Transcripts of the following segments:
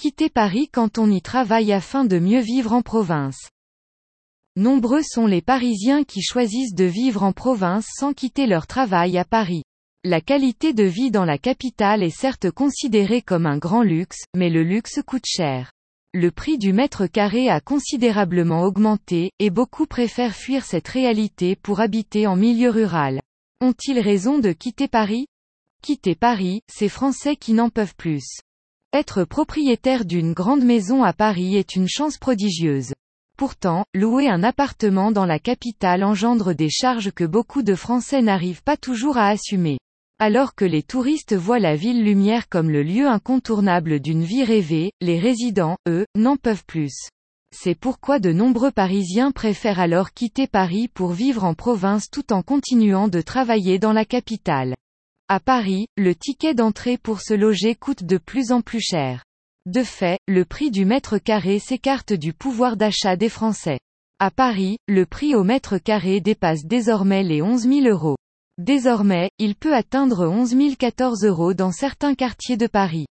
Quitter Paris quand on y travaille afin de mieux vivre en province. Nombreux sont les Parisiens qui choisissent de vivre en province sans quitter leur travail à Paris. La qualité de vie dans la capitale est certes considérée comme un grand luxe, mais le luxe coûte cher. Le prix du mètre carré a considérablement augmenté, et beaucoup préfèrent fuir cette réalité pour habiter en milieu rural. Ont-ils raison de quitter Paris? Quitter Paris, c'est Français qui n'en peuvent plus. Être propriétaire d'une grande maison à Paris est une chance prodigieuse. Pourtant, louer un appartement dans la capitale engendre des charges que beaucoup de Français n'arrivent pas toujours à assumer. Alors que les touristes voient la ville lumière comme le lieu incontournable d'une vie rêvée, les résidents, eux, n'en peuvent plus. C'est pourquoi de nombreux Parisiens préfèrent alors quitter Paris pour vivre en province tout en continuant de travailler dans la capitale. À Paris, le ticket d'entrée pour se loger coûte de plus en plus cher. De fait, le prix du mètre carré s'écarte du pouvoir d'achat des Français. À Paris, le prix au mètre carré dépasse désormais les 11 000 euros. Désormais, il peut atteindre 11 014 euros dans certains quartiers de Paris.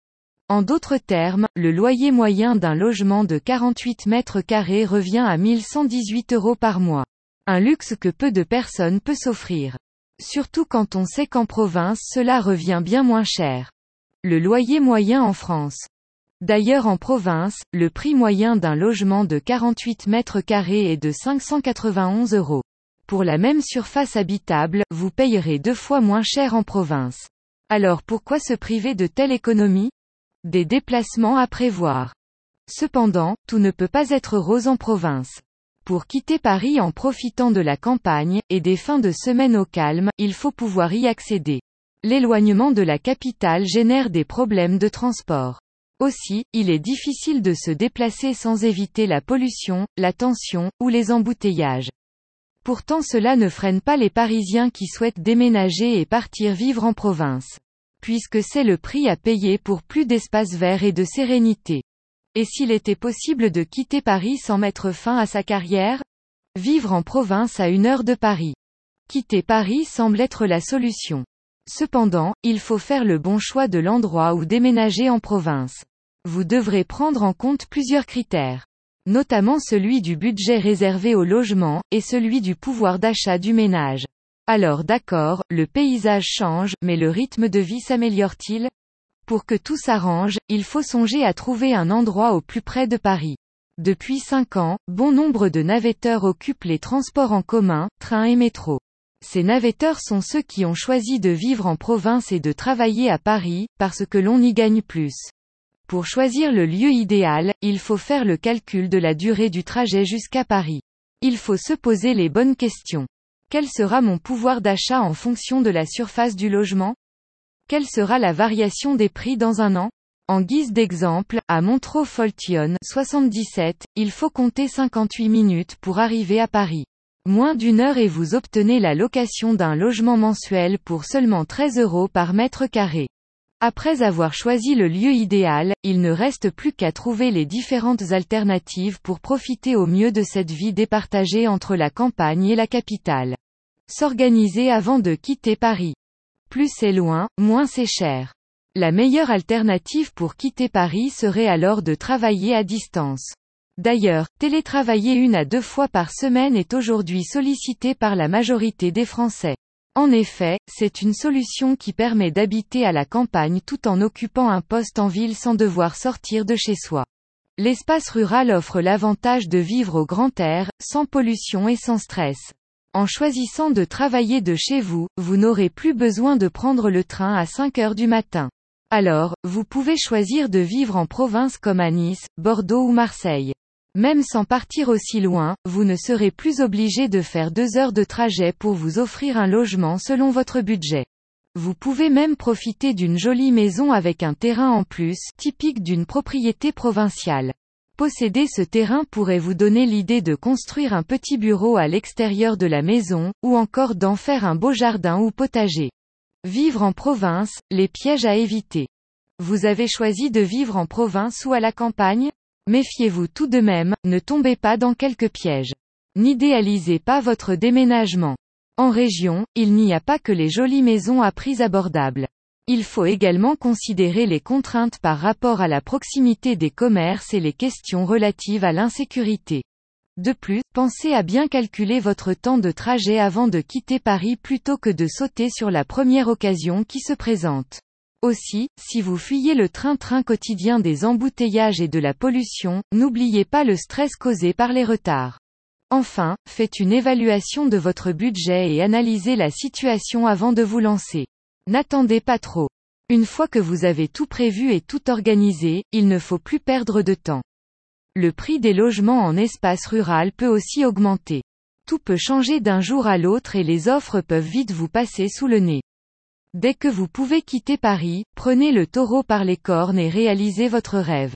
En d'autres termes, le loyer moyen d'un logement de 48 mètres carrés revient à 1118 euros par mois. Un luxe que peu de personnes peuvent s'offrir. Surtout quand on sait qu'en province cela revient bien moins cher. Le loyer moyen en France. D'ailleurs en province, le prix moyen d'un logement de 48 mètres carrés est de 591 euros. Pour la même surface habitable, vous payerez deux fois moins cher en province. Alors pourquoi se priver de telle économie? Des déplacements à prévoir. Cependant, tout ne peut pas être rose en province. Pour quitter Paris en profitant de la campagne, et des fins de semaine au calme, il faut pouvoir y accéder. L'éloignement de la capitale génère des problèmes de transport. Aussi, il est difficile de se déplacer sans éviter la pollution, la tension, ou les embouteillages. Pourtant cela ne freine pas les Parisiens qui souhaitent déménager et partir vivre en province. Puisque c'est le prix à payer pour plus d'espace vert et de sérénité. Et s'il était possible de quitter Paris sans mettre fin à sa carrière? Vivre en province à une heure de Paris. Quitter Paris semble être la solution. Cependant, il faut faire le bon choix de l'endroit où déménager en province. Vous devrez prendre en compte plusieurs critères. Notamment celui du budget réservé au logement, et celui du pouvoir d'achat du ménage. Alors d'accord, le paysage change, mais le rythme de vie s'améliore-t-il? Pour que tout s'arrange, il faut songer à trouver un endroit au plus près de Paris. Depuis 5 ans, bon nombre de navetteurs occupent les transports en commun, trains et métro. Ces navetteurs sont ceux qui ont choisi de vivre en province et de travailler à Paris, parce que l'on y gagne plus. Pour choisir le lieu idéal, il faut faire le calcul de la durée du trajet jusqu'à Paris. Il faut se poser les bonnes questions. Quel sera mon pouvoir d'achat en fonction de la surface du logement? Quelle sera la variation des prix dans un an? En guise d'exemple, à Montreux-Foltion, 77, il faut compter 58 minutes pour arriver à Paris. Moins d'une heure et vous obtenez la location d'un logement mensuel pour seulement 13 euros par mètre carré. Après avoir choisi le lieu idéal, il ne reste plus qu'à trouver les différentes alternatives pour profiter au mieux de cette vie départagée entre la campagne et la capitale. S'organiser avant de quitter Paris. Plus c'est loin, moins c'est cher. La meilleure alternative pour quitter Paris serait alors de travailler à distance. D'ailleurs, télétravailler une à deux fois par semaine est aujourd'hui sollicité par la majorité des Français. En effet, c'est une solution qui permet d'habiter à la campagne tout en occupant un poste en ville sans devoir sortir de chez soi. L'espace rural offre l'avantage de vivre au grand air, sans pollution et sans stress. En choisissant de travailler de chez vous, vous n'aurez plus besoin de prendre le train à 5 heures du matin. Alors, vous pouvez choisir de vivre en province comme à Nice, Bordeaux ou Marseille. Même sans partir aussi loin, vous ne serez plus obligé de faire deux heures de trajet pour vous offrir un logement selon votre budget. Vous pouvez même profiter d'une jolie maison avec un terrain en plus, typique d'une propriété provinciale. Posséder ce terrain pourrait vous donner l'idée de construire un petit bureau à l'extérieur de la maison, ou encore d'en faire un beau jardin ou potager. Vivre en province, les pièges à éviter. Vous avez choisi de vivre en province ou à la campagne? Méfiez-vous tout de même, ne tombez pas dans quelques pièges. N'idéalisez pas votre déménagement. En région, il n'y a pas que les jolies maisons à prix abordables. Il faut également considérer les contraintes par rapport à la proximité des commerces et les questions relatives à l'insécurité. De plus, pensez à bien calculer votre temps de trajet avant de quitter Paris plutôt que de sauter sur la première occasion qui se présente. Aussi, si vous fuyez le train-train quotidien des embouteillages et de la pollution, n'oubliez pas le stress causé par les retards. Enfin, faites une évaluation de votre budget et analysez la situation avant de vous lancer. N'attendez pas trop. Une fois que vous avez tout prévu et tout organisé, il ne faut plus perdre de temps. Le prix des logements en espace rural peut aussi augmenter. Tout peut changer d'un jour à l'autre et les offres peuvent vite vous passer sous le nez. Dès que vous pouvez quitter Paris, prenez le taureau par les cornes et réalisez votre rêve.